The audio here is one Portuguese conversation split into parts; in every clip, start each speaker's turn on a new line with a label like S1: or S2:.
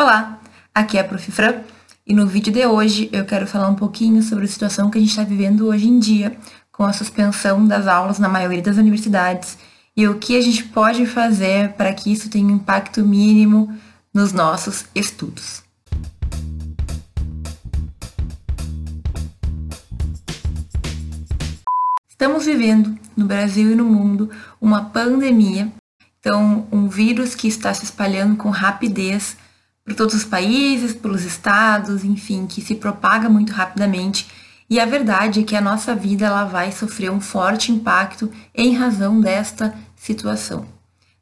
S1: Olá, aqui é a Prof. Fran e no vídeo de hoje eu quero falar um pouquinho sobre a situação que a gente está vivendo hoje em dia com a suspensão das aulas na maioria das universidades e o que a gente pode fazer para que isso tenha um impacto mínimo nos nossos estudos. Estamos vivendo no Brasil e no mundo uma pandemia, então um vírus que está se espalhando com rapidez por todos os países, pelos estados, enfim, que se propaga muito rapidamente. E a verdade é que a nossa vida ela vai sofrer um forte impacto em razão desta situação.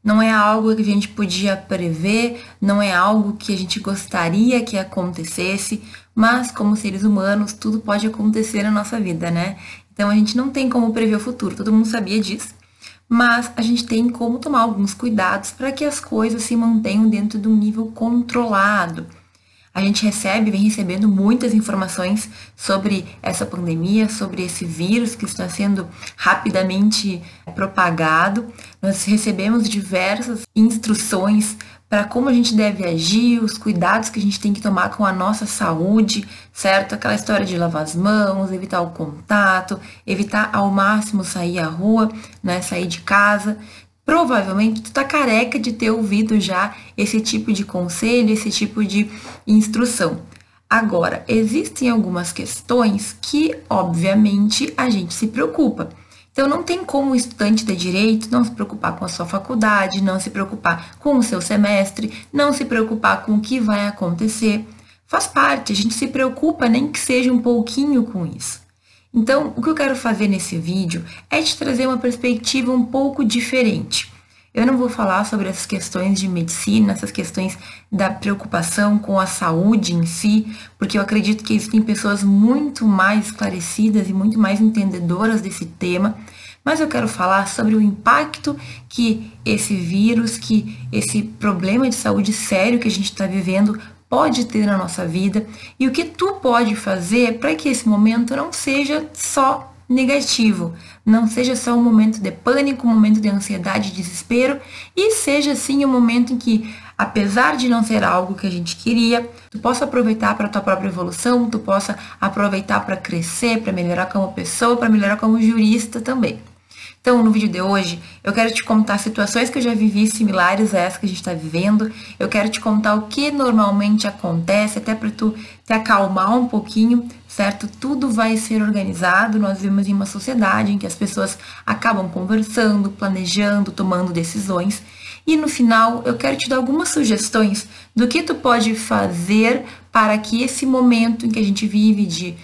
S1: Não é algo que a gente podia prever, não é algo que a gente gostaria que acontecesse, mas como seres humanos, tudo pode acontecer na nossa vida, né? Então a gente não tem como prever o futuro, todo mundo sabia disso mas a gente tem como tomar alguns cuidados para que as coisas se mantenham dentro de um nível controlado. A gente recebe, vem recebendo muitas informações sobre essa pandemia, sobre esse vírus que está sendo rapidamente propagado. Nós recebemos diversas instruções para como a gente deve agir, os cuidados que a gente tem que tomar com a nossa saúde, certo? Aquela história de lavar as mãos, evitar o contato, evitar ao máximo sair à rua, né? Sair de casa. Provavelmente tu tá careca de ter ouvido já esse tipo de conselho, esse tipo de instrução. Agora, existem algumas questões que, obviamente, a gente se preocupa. Então, não tem como o estudante de direito não se preocupar com a sua faculdade, não se preocupar com o seu semestre, não se preocupar com o que vai acontecer. Faz parte, a gente se preocupa nem que seja um pouquinho com isso. Então, o que eu quero fazer nesse vídeo é te trazer uma perspectiva um pouco diferente. Eu não vou falar sobre essas questões de medicina, essas questões da preocupação com a saúde em si, porque eu acredito que existem pessoas muito mais esclarecidas e muito mais entendedoras desse tema. Mas eu quero falar sobre o impacto que esse vírus, que esse problema de saúde sério que a gente está vivendo pode ter na nossa vida e o que tu pode fazer para que esse momento não seja só negativo. Não seja só um momento de pânico, um momento de ansiedade, desespero, e seja sim um momento em que, apesar de não ser algo que a gente queria, tu possa aproveitar para tua própria evolução, tu possa aproveitar para crescer, para melhorar como pessoa, para melhorar como jurista também. Então, no vídeo de hoje, eu quero te contar situações que eu já vivi similares a essa que a gente está vivendo. Eu quero te contar o que normalmente acontece, até para tu te acalmar um pouquinho, certo? Tudo vai ser organizado. Nós vivemos em uma sociedade em que as pessoas acabam conversando, planejando, tomando decisões. E no final, eu quero te dar algumas sugestões do que tu pode fazer para que esse momento em que a gente vive de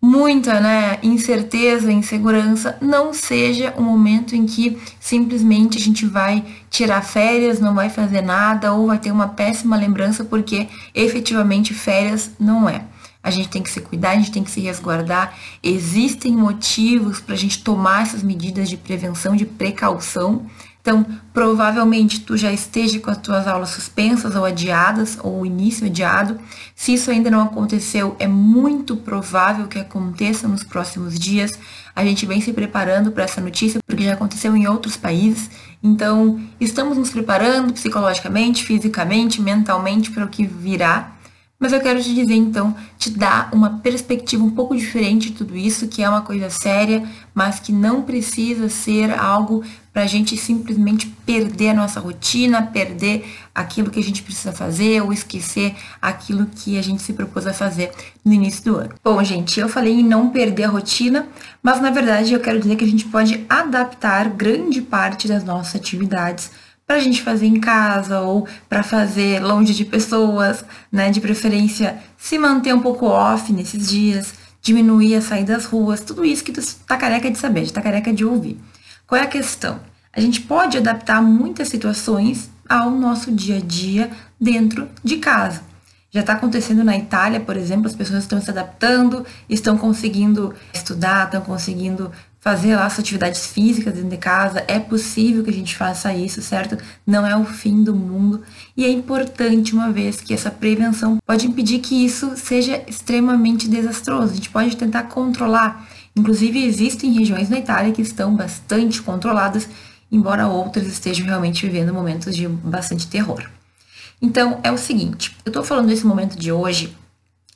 S1: muita né, incerteza, insegurança, não seja um momento em que simplesmente a gente vai tirar férias, não vai fazer nada ou vai ter uma péssima lembrança, porque efetivamente férias não é. A gente tem que se cuidar, a gente tem que se resguardar. Existem motivos para a gente tomar essas medidas de prevenção, de precaução. Então, provavelmente tu já esteja com as tuas aulas suspensas ou adiadas, ou o início adiado. Se isso ainda não aconteceu, é muito provável que aconteça nos próximos dias. A gente vem se preparando para essa notícia, porque já aconteceu em outros países. Então, estamos nos preparando psicologicamente, fisicamente, mentalmente para o que virá. Mas eu quero te dizer então, te dar uma perspectiva um pouco diferente de tudo isso, que é uma coisa séria, mas que não precisa ser algo para a gente simplesmente perder a nossa rotina, perder aquilo que a gente precisa fazer ou esquecer aquilo que a gente se propôs a fazer no início do ano. Bom, gente, eu falei em não perder a rotina, mas na verdade eu quero dizer que a gente pode adaptar grande parte das nossas atividades para a gente fazer em casa ou para fazer longe de pessoas, né? De preferência se manter um pouco off nesses dias, diminuir a sair das ruas, tudo isso que tu tá careca de saber, tá careca de ouvir. Qual é a questão? A gente pode adaptar muitas situações ao nosso dia a dia dentro de casa. Já está acontecendo na Itália, por exemplo, as pessoas estão se adaptando, estão conseguindo estudar, estão conseguindo fazer lá as atividades físicas dentro de casa, é possível que a gente faça isso, certo? Não é o fim do mundo e é importante uma vez que essa prevenção pode impedir que isso seja extremamente desastroso. A gente pode tentar controlar. Inclusive existem regiões na Itália que estão bastante controladas, embora outras estejam realmente vivendo momentos de bastante terror. Então, é o seguinte, eu tô falando desse momento de hoje,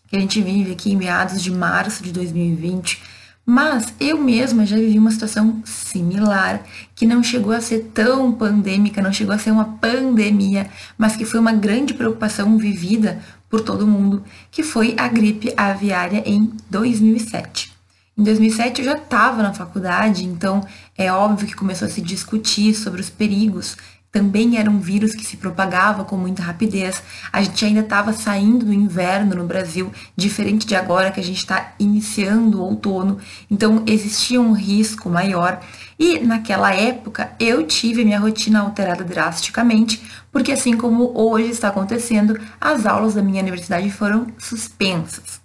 S1: que a gente vive aqui em meados de março de 2020, mas eu mesma já vivi uma situação similar, que não chegou a ser tão pandêmica, não chegou a ser uma pandemia, mas que foi uma grande preocupação vivida por todo mundo, que foi a gripe aviária em 2007. Em 2007 eu já estava na faculdade, então é óbvio que começou a se discutir sobre os perigos também era um vírus que se propagava com muita rapidez. A gente ainda estava saindo do inverno no Brasil, diferente de agora que a gente está iniciando o outono. Então existia um risco maior. E naquela época eu tive minha rotina alterada drasticamente, porque assim como hoje está acontecendo, as aulas da minha universidade foram suspensas.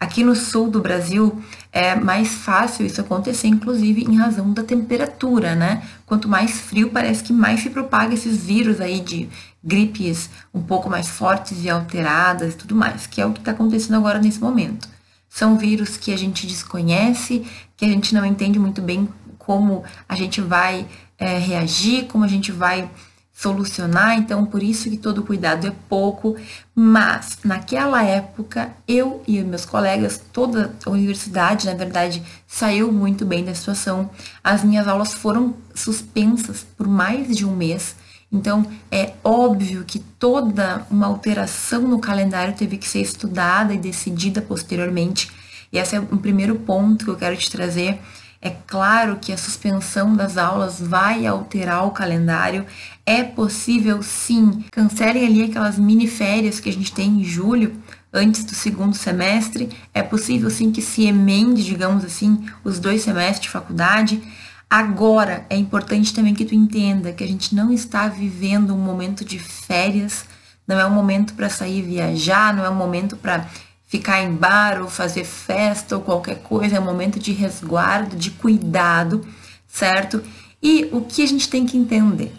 S1: Aqui no sul do Brasil é mais fácil isso acontecer, inclusive em razão da temperatura, né? Quanto mais frio, parece que mais se propaga esses vírus aí de gripes um pouco mais fortes e alteradas e tudo mais, que é o que está acontecendo agora nesse momento. São vírus que a gente desconhece, que a gente não entende muito bem como a gente vai é, reagir, como a gente vai solucionar, então por isso que todo cuidado é pouco, mas naquela época eu e meus colegas, toda a universidade, na verdade, saiu muito bem da situação. As minhas aulas foram suspensas por mais de um mês. Então, é óbvio que toda uma alteração no calendário teve que ser estudada e decidida posteriormente. E esse é o primeiro ponto que eu quero te trazer é claro que a suspensão das aulas vai alterar o calendário. É possível sim. Cancelem ali aquelas mini férias que a gente tem em julho, antes do segundo semestre. É possível sim que se emende, digamos assim, os dois semestres de faculdade. Agora, é importante também que tu entenda que a gente não está vivendo um momento de férias, não é um momento para sair viajar, não é um momento para ficar em bar ou fazer festa ou qualquer coisa, é um momento de resguardo, de cuidado, certo? E o que a gente tem que entender?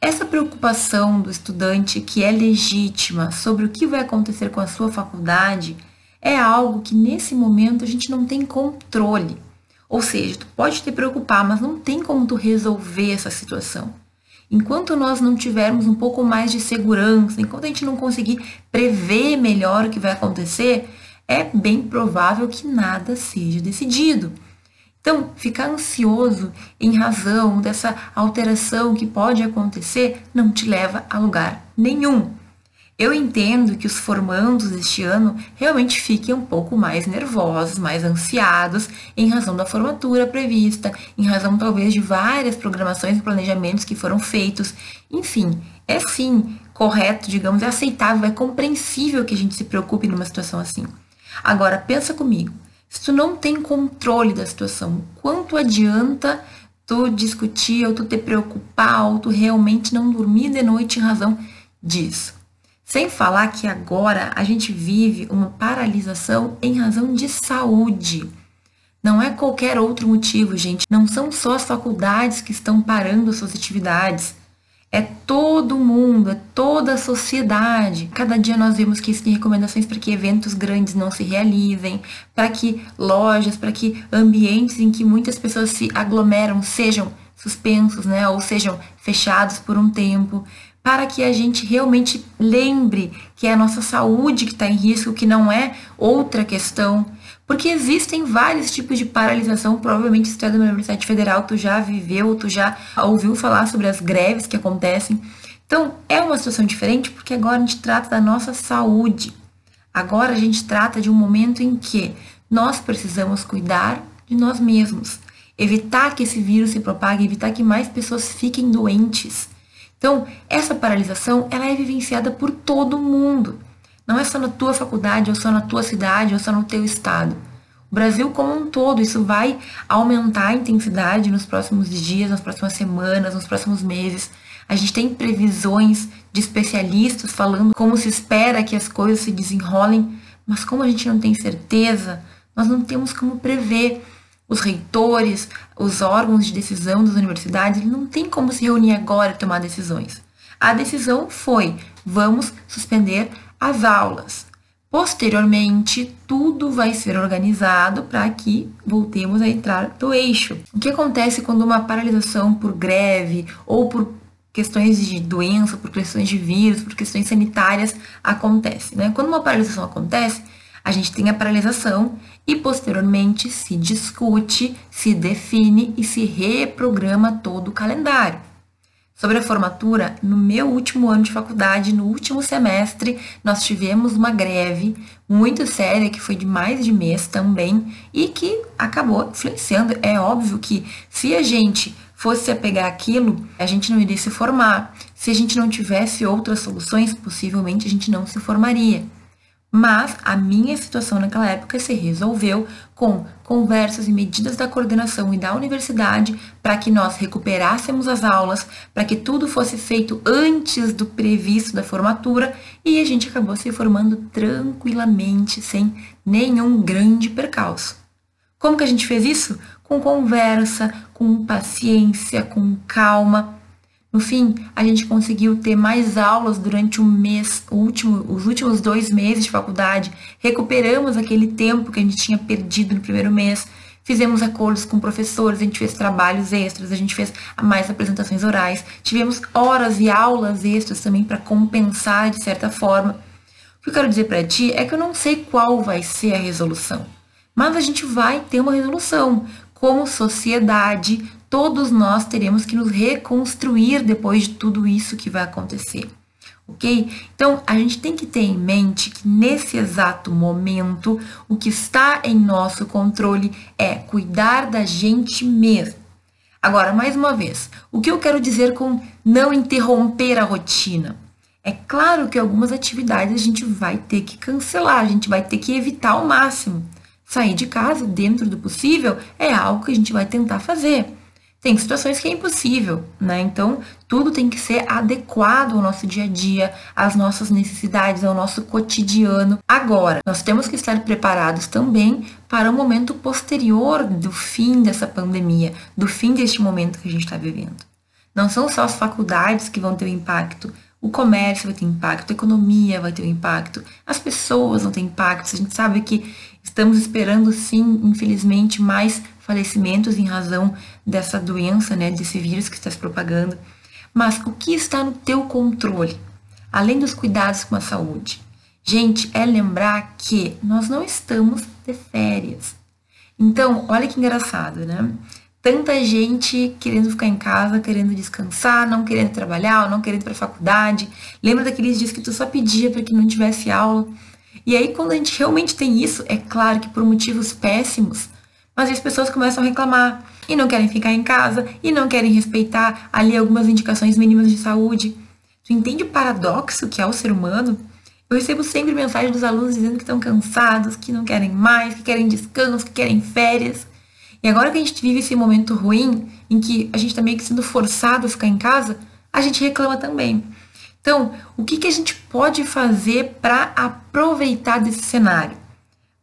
S1: Essa preocupação do estudante, que é legítima, sobre o que vai acontecer com a sua faculdade, é algo que nesse momento a gente não tem controle. Ou seja, tu pode te preocupar, mas não tem como tu resolver essa situação. Enquanto nós não tivermos um pouco mais de segurança, enquanto a gente não conseguir prever melhor o que vai acontecer, é bem provável que nada seja decidido. Então, ficar ansioso em razão dessa alteração que pode acontecer não te leva a lugar nenhum. Eu entendo que os formandos deste ano realmente fiquem um pouco mais nervosos, mais ansiados, em razão da formatura prevista, em razão talvez de várias programações e planejamentos que foram feitos. Enfim, é sim correto, digamos, é aceitável, é compreensível que a gente se preocupe numa situação assim. Agora, pensa comigo, se tu não tem controle da situação, quanto adianta tu discutir ou tu te preocupar ou tu realmente não dormir de noite em razão disso? Sem falar que agora a gente vive uma paralisação em razão de saúde. Não é qualquer outro motivo, gente. Não são só as faculdades que estão parando suas atividades. É todo mundo, é toda a sociedade. Cada dia nós vemos que existem recomendações para que eventos grandes não se realizem, para que lojas, para que ambientes em que muitas pessoas se aglomeram sejam suspensos, né, ou sejam fechados por um tempo para que a gente realmente lembre que é a nossa saúde que está em risco, que não é outra questão. Porque existem vários tipos de paralisação, provavelmente se tu é da Universidade Federal, tu já viveu, tu já ouviu falar sobre as greves que acontecem. Então, é uma situação diferente porque agora a gente trata da nossa saúde. Agora a gente trata de um momento em que nós precisamos cuidar de nós mesmos, evitar que esse vírus se propague, evitar que mais pessoas fiquem doentes. Então, essa paralisação, ela é vivenciada por todo mundo. Não é só na tua faculdade, ou só na tua cidade, ou só no teu estado. O Brasil como um todo, isso vai aumentar a intensidade nos próximos dias, nas próximas semanas, nos próximos meses. A gente tem previsões de especialistas falando como se espera que as coisas se desenrolem, mas como a gente não tem certeza, nós não temos como prever os reitores, os órgãos de decisão das universidades, ele não tem como se reunir agora e tomar decisões. A decisão foi: vamos suspender as aulas. Posteriormente, tudo vai ser organizado para que voltemos a entrar do eixo. O que acontece quando uma paralisação por greve ou por questões de doença, por questões de vírus, por questões sanitárias acontece, né? Quando uma paralisação acontece, a gente tem a paralisação e posteriormente se discute, se define e se reprograma todo o calendário. Sobre a formatura, no meu último ano de faculdade, no último semestre, nós tivemos uma greve muito séria, que foi de mais de mês também, e que acabou influenciando. É óbvio que se a gente fosse apegar aquilo, a gente não iria se formar. Se a gente não tivesse outras soluções, possivelmente a gente não se formaria. Mas a minha situação naquela época se resolveu com conversas e medidas da coordenação e da universidade para que nós recuperássemos as aulas, para que tudo fosse feito antes do previsto da formatura e a gente acabou se formando tranquilamente, sem nenhum grande percalço. Como que a gente fez isso? Com conversa, com paciência, com calma no fim, a gente conseguiu ter mais aulas durante um mês, último, os últimos dois meses de faculdade. Recuperamos aquele tempo que a gente tinha perdido no primeiro mês. Fizemos acordos com professores, a gente fez trabalhos extras, a gente fez mais apresentações orais. Tivemos horas e aulas extras também para compensar de certa forma. O que eu quero dizer para ti é que eu não sei qual vai ser a resolução, mas a gente vai ter uma resolução como sociedade, todos nós teremos que nos reconstruir depois de tudo isso que vai acontecer. Ok? Então, a gente tem que ter em mente que nesse exato momento, o que está em nosso controle é cuidar da gente mesmo. Agora, mais uma vez, o que eu quero dizer com não interromper a rotina? É claro que algumas atividades a gente vai ter que cancelar, a gente vai ter que evitar ao máximo. Sair de casa dentro do possível é algo que a gente vai tentar fazer. Tem situações que é impossível, né? Então, tudo tem que ser adequado ao nosso dia a dia, às nossas necessidades, ao nosso cotidiano. Agora, nós temos que estar preparados também para o momento posterior do fim dessa pandemia, do fim deste momento que a gente está vivendo. Não são só as faculdades que vão ter um impacto, o comércio vai ter impacto, a economia vai ter um impacto, as pessoas vão ter impacto. A gente sabe que estamos esperando, sim, infelizmente, mais falecimentos em razão dessa doença, né, desse vírus que está se propagando. Mas o que está no teu controle? Além dos cuidados com a saúde. Gente, é lembrar que nós não estamos de férias. Então, olha que engraçado, né? Tanta gente querendo ficar em casa, querendo descansar, não querendo trabalhar, não querendo ir para a faculdade. Lembra daqueles dias que tu só pedia para que não tivesse aula? E aí, quando a gente realmente tem isso, é claro que por motivos péssimos, mas as pessoas começam a reclamar e não querem ficar em casa e não querem respeitar ali algumas indicações mínimas de saúde. Tu entende o paradoxo que é o ser humano? Eu recebo sempre mensagens dos alunos dizendo que estão cansados, que não querem mais, que querem descanso, que querem férias. E agora que a gente vive esse momento ruim, em que a gente está meio que sendo forçado a ficar em casa, a gente reclama também. Então, o que, que a gente pode fazer para aproveitar desse cenário?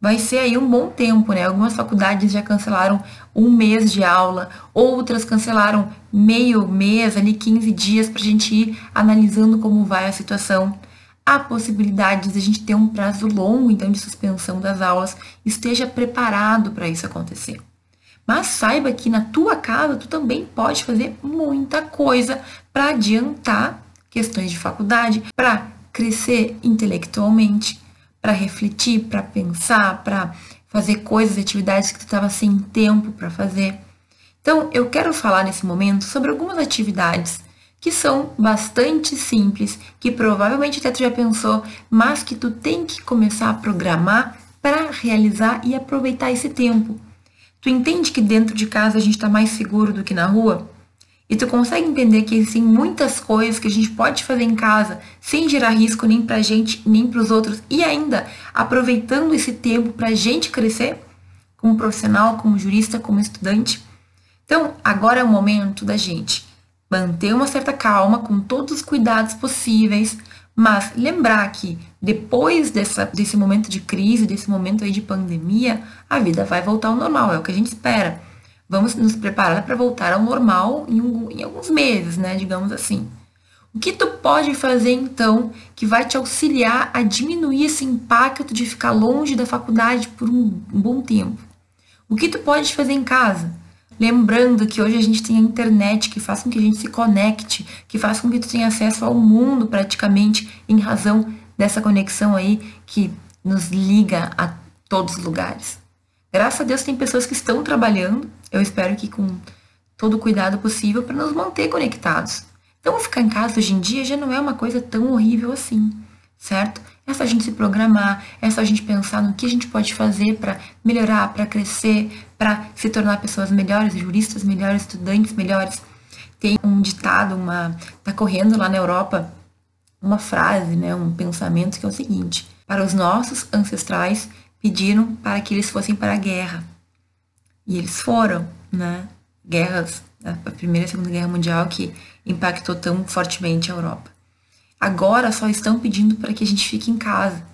S1: Vai ser aí um bom tempo, né? Algumas faculdades já cancelaram um mês de aula, outras cancelaram meio mês, ali 15 dias, para a gente ir analisando como vai a situação. Há possibilidades de a gente ter um prazo longo, então, de suspensão das aulas. Esteja preparado para isso acontecer. Mas saiba que na tua casa tu também pode fazer muita coisa para adiantar questões de faculdade, para crescer intelectualmente, para refletir, para pensar, para fazer coisas, atividades que tu estava sem tempo para fazer. Então, eu quero falar nesse momento sobre algumas atividades que são bastante simples, que provavelmente até tu já pensou, mas que tu tem que começar a programar para realizar e aproveitar esse tempo. Tu entende que dentro de casa a gente está mais seguro do que na rua? E tu consegue entender que existem muitas coisas que a gente pode fazer em casa sem gerar risco nem pra gente, nem para os outros e ainda aproveitando esse tempo pra gente crescer como profissional, como jurista, como estudante. Então, agora é o momento da gente manter uma certa calma com todos os cuidados possíveis, mas lembrar que depois dessa, desse momento de crise, desse momento aí de pandemia, a vida vai voltar ao normal, é o que a gente espera. Vamos nos preparar para voltar ao normal em, um, em alguns meses, né? Digamos assim. O que tu pode fazer então que vai te auxiliar a diminuir esse impacto de ficar longe da faculdade por um, um bom tempo? O que tu pode fazer em casa? Lembrando que hoje a gente tem a internet que faz com que a gente se conecte, que faz com que tu tenha acesso ao mundo praticamente em razão dessa conexão aí que nos liga a todos os lugares. Graças a Deus tem pessoas que estão trabalhando, eu espero que com todo o cuidado possível para nos manter conectados. Então ficar em casa hoje em dia já não é uma coisa tão horrível assim, certo? É só a gente se programar, é só a gente pensar no que a gente pode fazer para melhorar, para crescer, para se tornar pessoas melhores, juristas melhores, estudantes melhores. Tem um ditado, uma tá correndo lá na Europa uma frase, né, um pensamento que é o seguinte: para os nossos ancestrais pediram para que eles fossem para a guerra. E eles foram, né? Guerras, a Primeira e a Segunda Guerra Mundial que impactou tão fortemente a Europa. Agora só estão pedindo para que a gente fique em casa.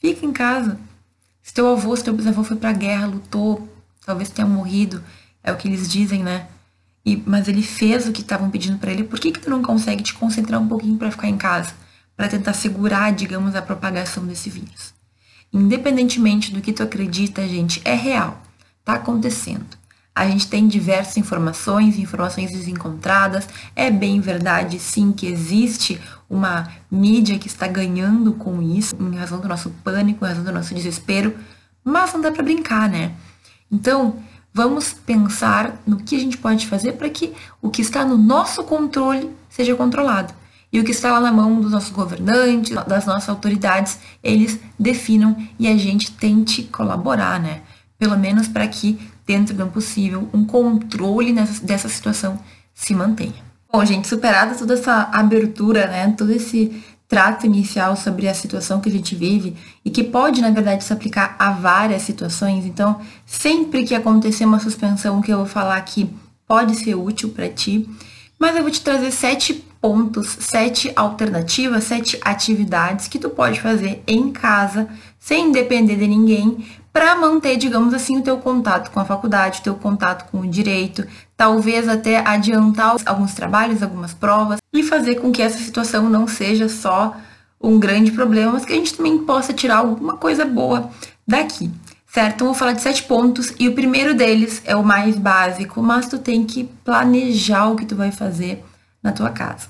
S1: Fique em casa. Se teu avô, se teu bisavô foi para a guerra, lutou, talvez tenha morrido, é o que eles dizem, né? E, mas ele fez o que estavam pedindo para ele. Por que, que tu não consegue te concentrar um pouquinho para ficar em casa? Para tentar segurar, digamos, a propagação desse vírus. Independentemente do que tu acredita, gente, é real. Tá acontecendo. A gente tem diversas informações, informações desencontradas. É bem verdade, sim, que existe uma mídia que está ganhando com isso, em razão do nosso pânico, em razão do nosso desespero, mas não dá para brincar, né? Então, vamos pensar no que a gente pode fazer para que o que está no nosso controle seja controlado. E o que está lá na mão dos nossos governantes, das nossas autoridades, eles definam e a gente tente colaborar, né? Pelo menos para que dentro do possível, um controle nessa, dessa situação se mantenha. Bom, gente, superada toda essa abertura, né, todo esse trato inicial sobre a situação que a gente vive e que pode, na verdade, se aplicar a várias situações. Então, sempre que acontecer uma suspensão que eu vou falar aqui pode ser útil para ti, mas eu vou te trazer sete pontos, sete alternativas, sete atividades que tu pode fazer em casa, sem depender de ninguém, para manter, digamos assim, o teu contato com a faculdade, o teu contato com o direito, talvez até adiantar alguns trabalhos, algumas provas e fazer com que essa situação não seja só um grande problema, mas que a gente também possa tirar alguma coisa boa daqui. Certo? Então, vou falar de sete pontos e o primeiro deles é o mais básico, mas tu tem que planejar o que tu vai fazer na tua casa.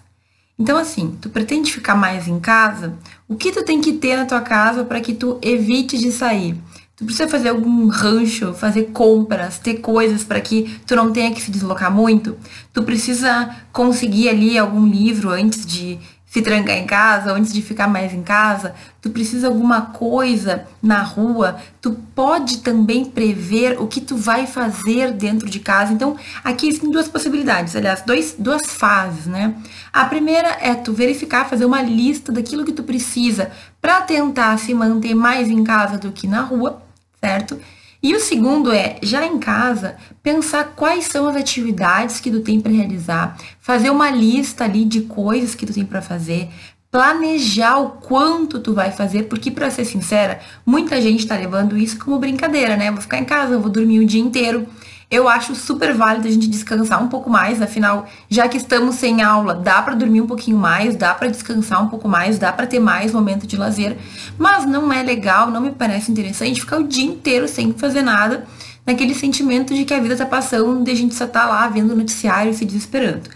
S1: Então, assim, tu pretende ficar mais em casa? O que tu tem que ter na tua casa para que tu evite de sair? Tu precisa fazer algum rancho, fazer compras, ter coisas para que tu não tenha que se deslocar muito. Tu precisa conseguir ali algum livro antes de se trancar em casa, antes de ficar mais em casa. Tu precisa alguma coisa na rua. Tu pode também prever o que tu vai fazer dentro de casa. Então, aqui tem duas possibilidades, aliás, dois, duas fases, né? A primeira é tu verificar, fazer uma lista daquilo que tu precisa para tentar se manter mais em casa do que na rua certo? E o segundo é, já em casa, pensar quais são as atividades que tu tem para realizar, fazer uma lista ali de coisas que tu tem para fazer, planejar o quanto tu vai fazer, porque para ser sincera, muita gente está levando isso como brincadeira, né? vou ficar em casa, vou dormir o dia inteiro eu acho super válido a gente descansar um pouco mais, afinal, já que estamos sem aula, dá para dormir um pouquinho mais, dá para descansar um pouco mais, dá para ter mais momento de lazer, mas não é legal, não me parece interessante ficar o dia inteiro sem fazer nada, naquele sentimento de que a vida tá passando e a gente só tá lá vendo o noticiário e se desesperando.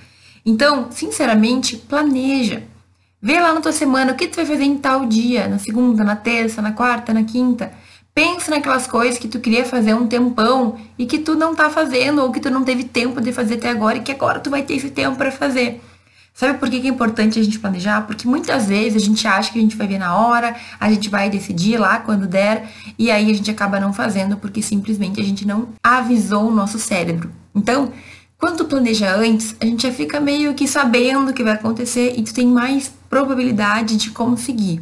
S1: Então, sinceramente, planeja. Vê lá na tua semana o que tu vai fazer em tal dia, na segunda, na terça, na quarta, na quinta. Pensa naquelas coisas que tu queria fazer um tempão e que tu não tá fazendo ou que tu não teve tempo de fazer até agora e que agora tu vai ter esse tempo para fazer. Sabe por que é importante a gente planejar? Porque muitas vezes a gente acha que a gente vai ver na hora, a gente vai decidir lá quando der, e aí a gente acaba não fazendo porque simplesmente a gente não avisou o nosso cérebro. Então, quando planeja antes, a gente já fica meio que sabendo o que vai acontecer e tu tem mais probabilidade de conseguir.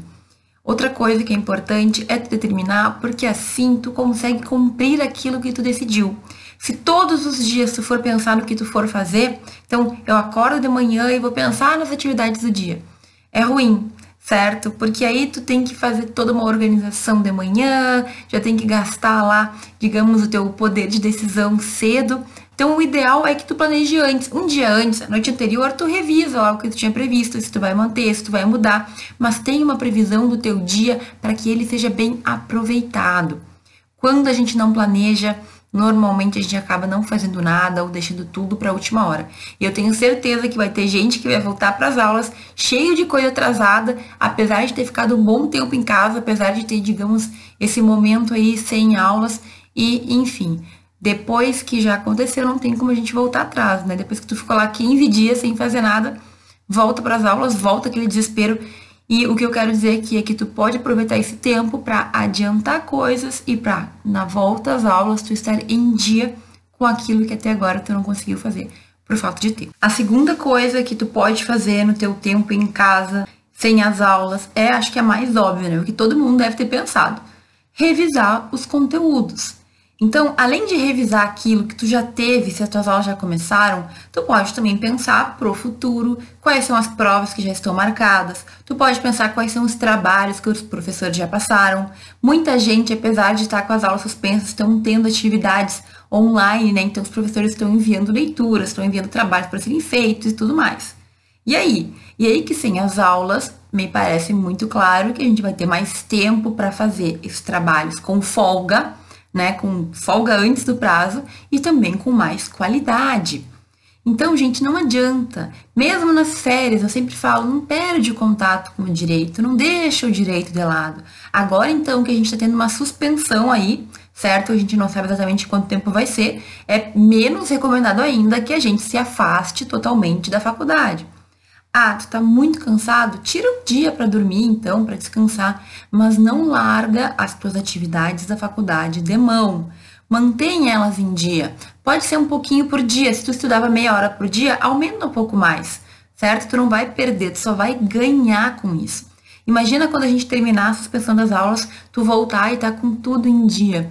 S1: Outra coisa que é importante é tu determinar, porque assim tu consegue cumprir aquilo que tu decidiu. Se todos os dias tu for pensar no que tu for fazer, então eu acordo de manhã e vou pensar nas atividades do dia. É ruim, certo? Porque aí tu tem que fazer toda uma organização de manhã, já tem que gastar lá, digamos, o teu poder de decisão cedo. Então, o ideal é que tu planeje antes, um dia antes, a noite anterior, tu revisa lá o que tu tinha previsto, se tu vai manter, se tu vai mudar, mas tem uma previsão do teu dia para que ele seja bem aproveitado. Quando a gente não planeja, normalmente a gente acaba não fazendo nada ou deixando tudo para a última hora. E eu tenho certeza que vai ter gente que vai voltar para as aulas cheio de coisa atrasada, apesar de ter ficado um bom tempo em casa, apesar de ter, digamos, esse momento aí sem aulas e, enfim, depois que já aconteceu, não tem como a gente voltar atrás, né? Depois que tu ficou lá 15 dias sem fazer nada, volta para as aulas, volta aquele desespero e o que eu quero dizer aqui é que tu pode aproveitar esse tempo para adiantar coisas e para, na volta às aulas, tu estar em dia com aquilo que até agora tu não conseguiu fazer por falta de tempo. A segunda coisa que tu pode fazer no teu tempo em casa, sem as aulas, é, acho que é mais óbvio, né? O que todo mundo deve ter pensado. Revisar os conteúdos. Então, além de revisar aquilo que tu já teve, se as tuas aulas já começaram, tu pode também pensar pro futuro, quais são as provas que já estão marcadas, tu pode pensar quais são os trabalhos que os professores já passaram. Muita gente, apesar de estar com as aulas suspensas, estão tendo atividades online, né? Então os professores estão enviando leituras, estão enviando trabalhos para serem feitos e tudo mais. E aí? E aí que sem as aulas, me parece muito claro que a gente vai ter mais tempo para fazer esses trabalhos com folga né, com folga antes do prazo e também com mais qualidade. Então, gente, não adianta. Mesmo nas férias, eu sempre falo, não perde o contato com o direito, não deixa o direito de lado. Agora, então, que a gente está tendo uma suspensão aí, certo? A gente não sabe exatamente quanto tempo vai ser, é menos recomendado ainda que a gente se afaste totalmente da faculdade. Ah, tu tá muito cansado? Tira um dia para dormir, então, para descansar, mas não larga as tuas atividades da faculdade de mão. Mantém elas em dia. Pode ser um pouquinho por dia. Se tu estudava meia hora por dia, aumenta um pouco mais, certo? Tu não vai perder, tu só vai ganhar com isso. Imagina quando a gente terminar a suspensão das aulas, tu voltar e tá com tudo em dia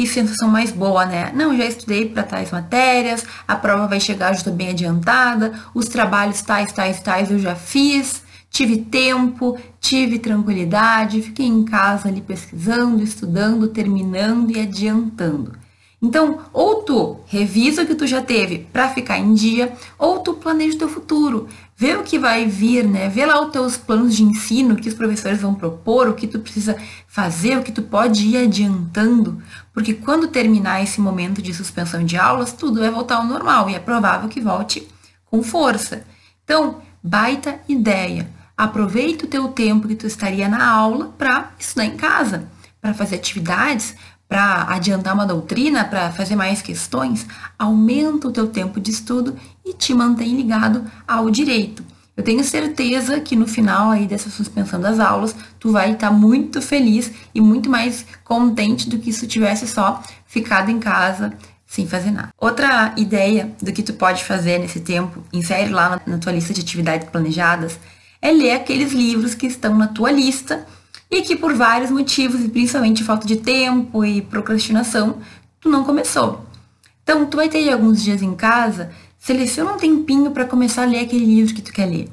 S1: que sensação mais boa, né? Não, já estudei para tais matérias, a prova vai chegar, já estou bem adiantada, os trabalhos tais, tais, tais eu já fiz, tive tempo, tive tranquilidade, fiquei em casa ali pesquisando, estudando, terminando e adiantando. Então, ou tu revisa o que tu já teve para ficar em dia, ou tu planeja o teu futuro. Vê o que vai vir, né? Vê lá os teus planos de ensino, o que os professores vão propor, o que tu precisa fazer, o que tu pode ir adiantando, porque quando terminar esse momento de suspensão de aulas, tudo vai voltar ao normal e é provável que volte com força. Então, baita ideia. Aproveita o teu tempo que tu estaria na aula para estudar em casa, para fazer atividades, para adiantar uma doutrina, para fazer mais questões, aumenta o teu tempo de estudo e te mantém ligado ao direito. Eu tenho certeza que no final aí dessa suspensão das aulas, tu vai estar tá muito feliz e muito mais contente do que se tivesse só ficado em casa sem fazer nada. Outra ideia do que tu pode fazer nesse tempo, insere lá na, na tua lista de atividades planejadas, é ler aqueles livros que estão na tua lista e que por vários motivos, e principalmente falta de tempo e procrastinação, tu não começou. Então, tu vai ter alguns dias em casa, seleciona um tempinho para começar a ler aquele livro que tu quer ler.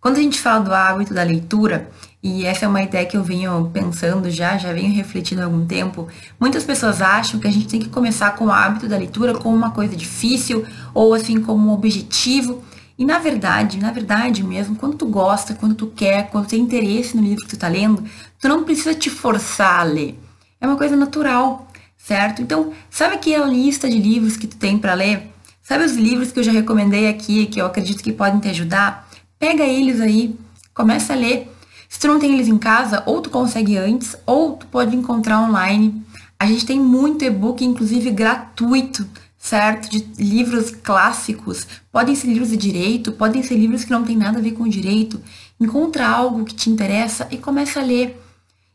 S1: Quando a gente fala do hábito da leitura, e essa é uma ideia que eu venho pensando já, já venho refletindo há algum tempo, muitas pessoas acham que a gente tem que começar com o hábito da leitura como uma coisa difícil ou assim como um objetivo. E na verdade, na verdade mesmo, quando tu gosta, quando tu quer, quando tu tem interesse no livro que tu tá lendo, tu não precisa te forçar a ler. É uma coisa natural, certo? Então, sabe aquela lista de livros que tu tem para ler? Sabe os livros que eu já recomendei aqui, que eu acredito que podem te ajudar? Pega eles aí, começa a ler. Se tu não tem eles em casa, ou tu consegue antes, ou tu pode encontrar online. A gente tem muito e-book, inclusive gratuito, certo? De livros clássicos. Podem ser livros de direito, podem ser livros que não tem nada a ver com direito. Encontra algo que te interessa e começa a ler.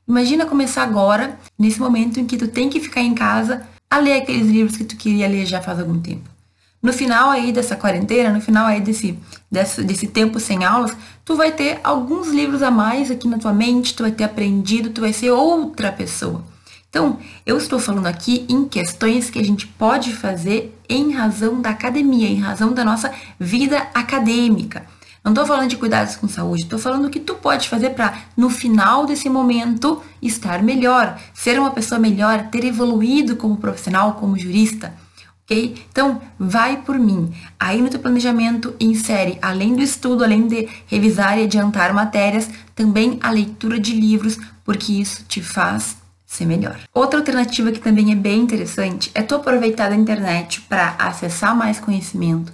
S1: Imagina começar agora, nesse momento em que tu tem que ficar em casa, a ler aqueles livros que tu queria ler já faz algum tempo. No final aí dessa quarentena, no final aí desse, desse, desse tempo sem aulas, tu vai ter alguns livros a mais aqui na tua mente, tu vai ter aprendido, tu vai ser outra pessoa. Então, eu estou falando aqui em questões que a gente pode fazer em razão da academia, em razão da nossa vida acadêmica. Não estou falando de cuidados com saúde, estou falando o que tu pode fazer para, no final desse momento, estar melhor, ser uma pessoa melhor, ter evoluído como profissional, como jurista. Ok? Então, vai por mim. Aí no teu planejamento, insere, além do estudo, além de revisar e adiantar matérias, também a leitura de livros, porque isso te faz ser melhor. Outra alternativa que também é bem interessante é tu aproveitar da internet para acessar mais conhecimento,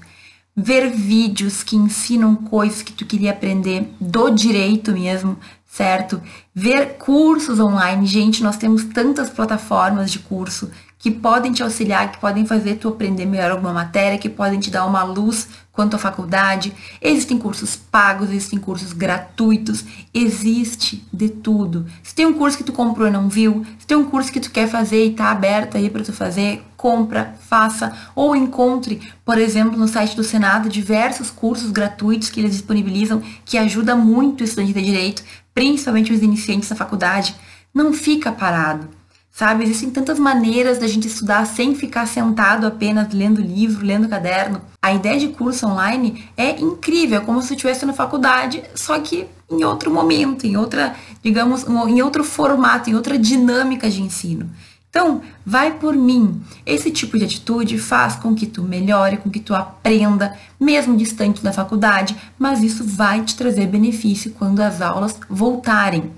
S1: ver vídeos que ensinam coisas que tu queria aprender do direito mesmo, certo? Ver cursos online. Gente, nós temos tantas plataformas de curso que podem te auxiliar, que podem fazer tu aprender melhor alguma matéria, que podem te dar uma luz quanto à faculdade. Existem cursos pagos, existem cursos gratuitos, existe de tudo. Se tem um curso que tu comprou e não viu, se tem um curso que tu quer fazer e tá aberto aí para tu fazer, compra, faça ou encontre, por exemplo, no site do Senado diversos cursos gratuitos que eles disponibilizam que ajuda muito o estudante de direito, principalmente os iniciantes da faculdade. Não fica parado sabe? Existem tantas maneiras da gente estudar sem ficar sentado apenas lendo livro, lendo caderno. A ideia de curso online é incrível, é como se estivesse na faculdade, só que em outro momento, em outra, digamos, em outro formato, em outra dinâmica de ensino. Então, vai por mim. Esse tipo de atitude faz com que tu melhore, com que tu aprenda, mesmo distante da faculdade, mas isso vai te trazer benefício quando as aulas voltarem.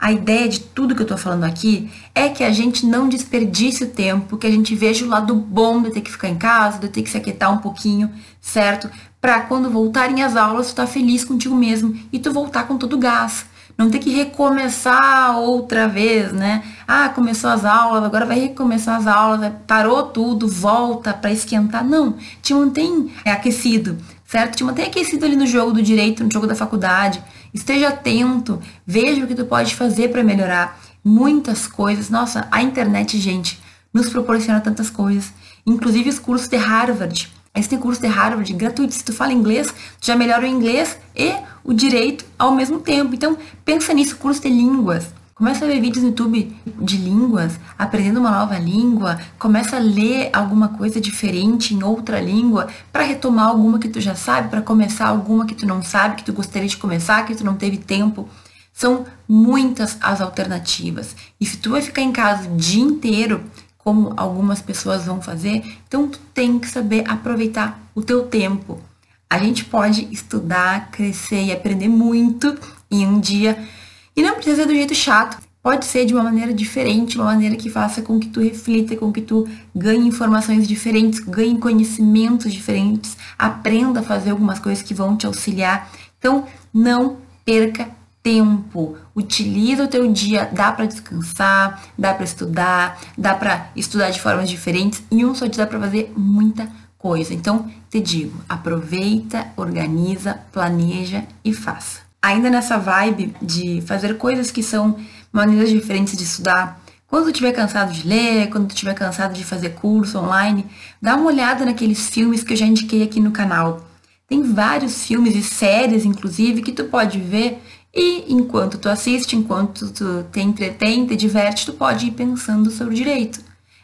S1: A ideia de tudo que eu tô falando aqui é que a gente não desperdice o tempo, que a gente veja o lado bom de ter que ficar em casa, de ter que se aquietar um pouquinho, certo? Para quando voltarem as aulas, tu tá feliz contigo mesmo e tu voltar com todo o gás. Não ter que recomeçar outra vez, né? Ah, começou as aulas, agora vai recomeçar as aulas, parou tudo, volta para esquentar. Não, te mantém aquecido, certo? Te mantém aquecido ali no jogo do direito, no jogo da faculdade Esteja atento, veja o que tu pode fazer para melhorar. Muitas coisas. Nossa, a internet, gente, nos proporciona tantas coisas. Inclusive os cursos de Harvard. Aí tem curso de Harvard gratuito. Se tu fala inglês, tu já melhora o inglês e o direito ao mesmo tempo. Então, pensa nisso, curso de línguas. Começa a ver vídeos no YouTube de línguas, aprendendo uma nova língua, começa a ler alguma coisa diferente em outra língua para retomar alguma que tu já sabe, para começar alguma que tu não sabe, que tu gostaria de começar, que tu não teve tempo. São muitas as alternativas. E se tu vai ficar em casa o dia inteiro, como algumas pessoas vão fazer, então tu tem que saber aproveitar o teu tempo. A gente pode estudar, crescer e aprender muito em um dia e não precisa ser do jeito chato. Pode ser de uma maneira diferente, uma maneira que faça com que tu reflita, com que tu ganhe informações diferentes, ganhe conhecimentos diferentes, aprenda a fazer algumas coisas que vão te auxiliar. Então, não perca tempo. Utiliza o teu dia, dá para descansar, dá para estudar, dá para estudar de formas diferentes. Em um só dia dá para fazer muita coisa. Então, te digo, aproveita, organiza, planeja e faça ainda nessa vibe de fazer coisas que são maneiras diferentes de estudar, quando tu estiver cansado de ler, quando tu estiver cansado de fazer curso online, dá uma olhada naqueles filmes que eu já indiquei aqui no canal. Tem vários filmes e séries, inclusive, que tu pode ver e enquanto tu assiste, enquanto tu te entretém, te diverte, tu pode ir pensando sobre o direito.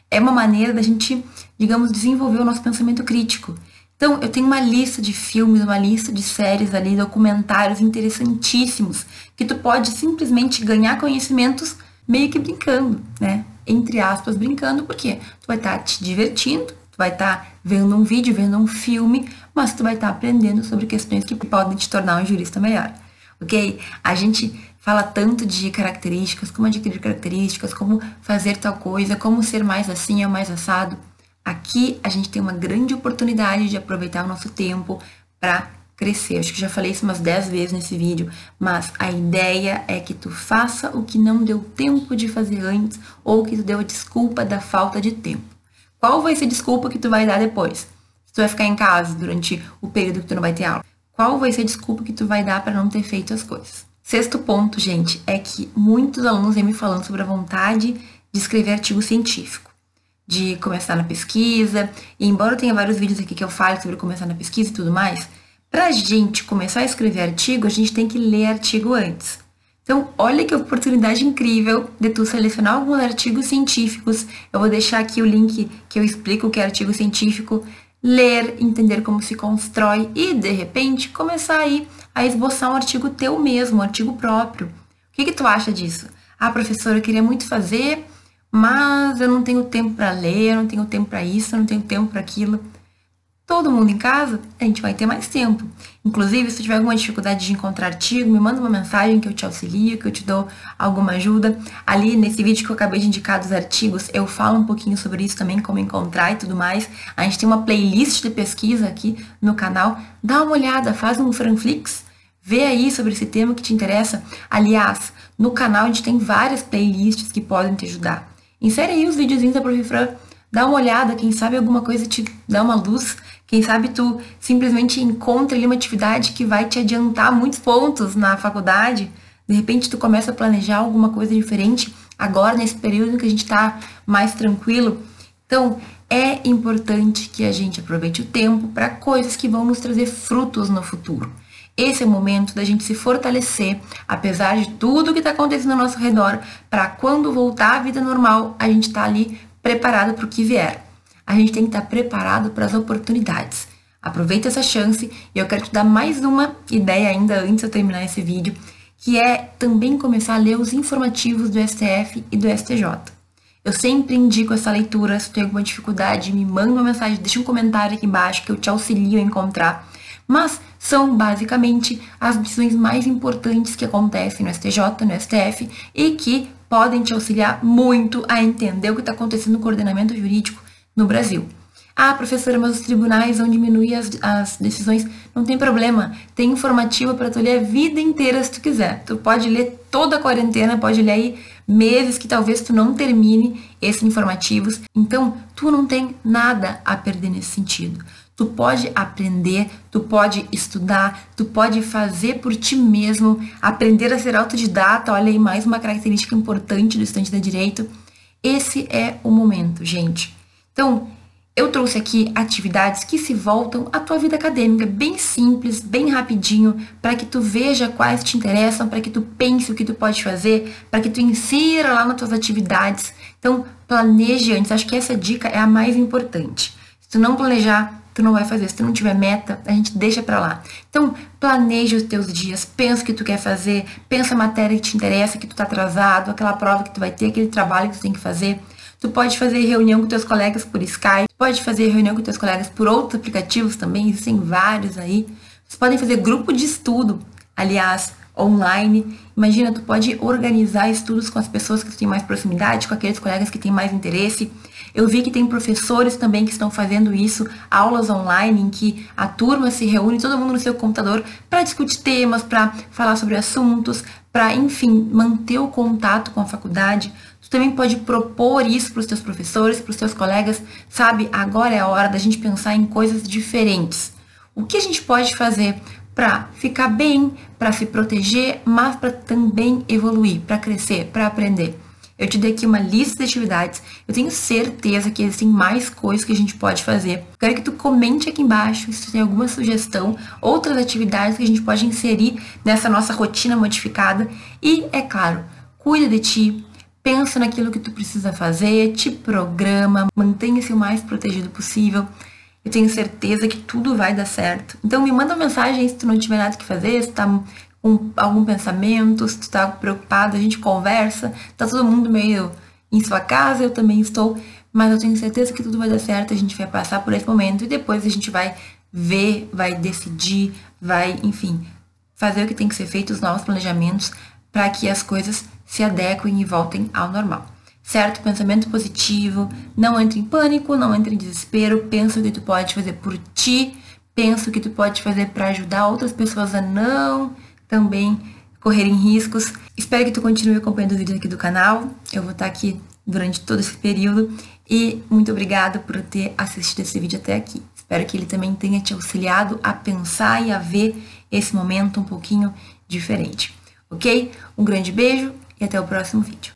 S1: É uma maneira da gente, digamos, desenvolver o nosso pensamento crítico. Então, eu tenho uma lista de filmes, uma lista de séries ali, documentários interessantíssimos, que tu pode simplesmente ganhar conhecimentos meio que brincando, né? Entre aspas, brincando, porque tu vai estar tá te divertindo, tu vai estar tá vendo um vídeo, vendo um filme, mas tu vai estar tá aprendendo sobre questões que podem te tornar um jurista melhor, ok? A gente fala tanto de características, como adquirir características, como fazer tal coisa, como ser mais assim ou mais assado. Aqui a gente tem uma grande oportunidade de aproveitar o nosso tempo para crescer. Acho que já falei isso umas 10 vezes nesse vídeo, mas a ideia é que tu faça o que não deu tempo de fazer antes ou que tu deu a desculpa da falta de tempo. Qual vai ser a desculpa que tu vai dar depois? Se tu vai ficar em casa durante o período que tu não vai ter aula. Qual vai ser a desculpa que tu vai dar para não ter feito as coisas? Sexto ponto, gente, é que muitos alunos vêm me falando sobre a vontade de escrever artigo científico de começar na pesquisa. E embora eu tenha vários vídeos aqui que eu falo sobre começar na pesquisa e tudo mais, pra gente começar a escrever artigo, a gente tem que ler artigo antes. Então, olha que oportunidade incrível de tu selecionar alguns artigos científicos. Eu vou deixar aqui o link que eu explico o que é artigo científico, ler, entender como se constrói e, de repente, começar aí a esboçar um artigo teu mesmo, um artigo próprio. O que, que tu acha disso? Ah, professora, eu queria muito fazer, mas eu não tenho tempo para ler, eu não tenho tempo para isso, eu não tenho tempo para aquilo. todo mundo em casa, a gente vai ter mais tempo. Inclusive, se tiver alguma dificuldade de encontrar artigo, me manda uma mensagem que eu te auxilio, que eu te dou alguma ajuda. Ali nesse vídeo que eu acabei de indicar dos artigos, eu falo um pouquinho sobre isso também, como encontrar e tudo mais. A gente tem uma playlist de pesquisa aqui no canal. Dá uma olhada, faz um Franflix, vê aí sobre esse tema que te interessa. Aliás, no canal a gente tem várias playlists que podem te ajudar. Insere aí os videozinhos da Profifran, dá uma olhada, quem sabe alguma coisa te dá uma luz quem sabe tu simplesmente encontra ali uma atividade que vai te adiantar muitos pontos na faculdade. De repente tu começa a planejar alguma coisa diferente agora nesse período que a gente está mais tranquilo. Então, é importante que a gente aproveite o tempo para coisas que vão nos trazer frutos no futuro. Esse é o momento da gente se fortalecer, apesar de tudo que está acontecendo ao nosso redor, para quando voltar à vida normal, a gente está ali preparado para o que vier a gente tem que estar preparado para as oportunidades. Aproveita essa chance e eu quero te dar mais uma ideia ainda antes de eu terminar esse vídeo, que é também começar a ler os informativos do STF e do STJ. Eu sempre indico essa leitura, se tem alguma dificuldade, me manda uma mensagem, deixa um comentário aqui embaixo que eu te auxilio a encontrar. Mas são basicamente as decisões mais importantes que acontecem no STJ, no STF e que podem te auxiliar muito a entender o que está acontecendo no coordenamento jurídico no Brasil. Ah, professora, mas os tribunais vão diminuir as, as decisões. Não tem problema. Tem informativo para tu ler a vida inteira se tu quiser. Tu pode ler toda a quarentena, pode ler aí meses que talvez tu não termine esses informativos. Então, tu não tem nada a perder nesse sentido. Tu pode aprender, tu pode estudar, tu pode fazer por ti mesmo, aprender a ser autodidata. Olha aí mais uma característica importante do estudante de direito. Esse é o momento, gente. Então, eu trouxe aqui atividades que se voltam à tua vida acadêmica, bem simples, bem rapidinho, para que tu veja quais te interessam, para que tu pense o que tu pode fazer, para que tu insira lá nas tuas atividades. Então, planeje antes. Acho que essa dica é a mais importante. Se tu não planejar, tu não vai fazer. Se tu não tiver meta, a gente deixa para lá. Então, planeje os teus dias, pensa o que tu quer fazer, pensa a matéria que te interessa, que tu tá atrasado, aquela prova que tu vai ter, aquele trabalho que tu tem que fazer. Tu pode fazer reunião com teus colegas por Skype, pode fazer reunião com teus colegas por outros aplicativos também, existem vários aí. Vocês podem fazer grupo de estudo, aliás, online. Imagina, tu pode organizar estudos com as pessoas que tu tem mais proximidade, com aqueles colegas que têm mais interesse. Eu vi que tem professores também que estão fazendo isso, aulas online em que a turma se reúne, todo mundo no seu computador, para discutir temas, para falar sobre assuntos, para, enfim, manter o contato com a faculdade. Tu também pode propor isso para os teus professores, para os teus colegas, sabe? Agora é a hora da gente pensar em coisas diferentes. O que a gente pode fazer para ficar bem, para se proteger, mas para também evoluir, para crescer, para aprender? Eu te dei aqui uma lista de atividades. Eu tenho certeza que existem mais coisas que a gente pode fazer. Quero que tu comente aqui embaixo se tu tem alguma sugestão, outras atividades que a gente pode inserir nessa nossa rotina modificada. E, é claro, cuida de ti, pensa naquilo que tu precisa fazer, te programa, mantenha-se o mais protegido possível. Eu tenho certeza que tudo vai dar certo. Então me manda uma mensagem se tu não tiver nada que fazer, se tá com algum pensamento, se tu tá preocupado, a gente conversa. Tá todo mundo meio em sua casa, eu também estou, mas eu tenho certeza que tudo vai dar certo, a gente vai passar por esse momento e depois a gente vai ver, vai decidir, vai, enfim, fazer o que tem que ser feito, os novos planejamentos para que as coisas se adequem e voltem ao normal. Certo? Pensamento positivo, não entre em pânico, não entre em desespero, pensa o que tu pode fazer por ti, pensa o que tu pode fazer para ajudar outras pessoas a não também correrem riscos. Espero que tu continue acompanhando o vídeo aqui do canal. Eu vou estar aqui durante todo esse período e muito obrigada por ter assistido esse vídeo até aqui. Espero que ele também tenha te auxiliado a pensar e a ver esse momento um pouquinho diferente. Ok? Um grande beijo e até o próximo vídeo.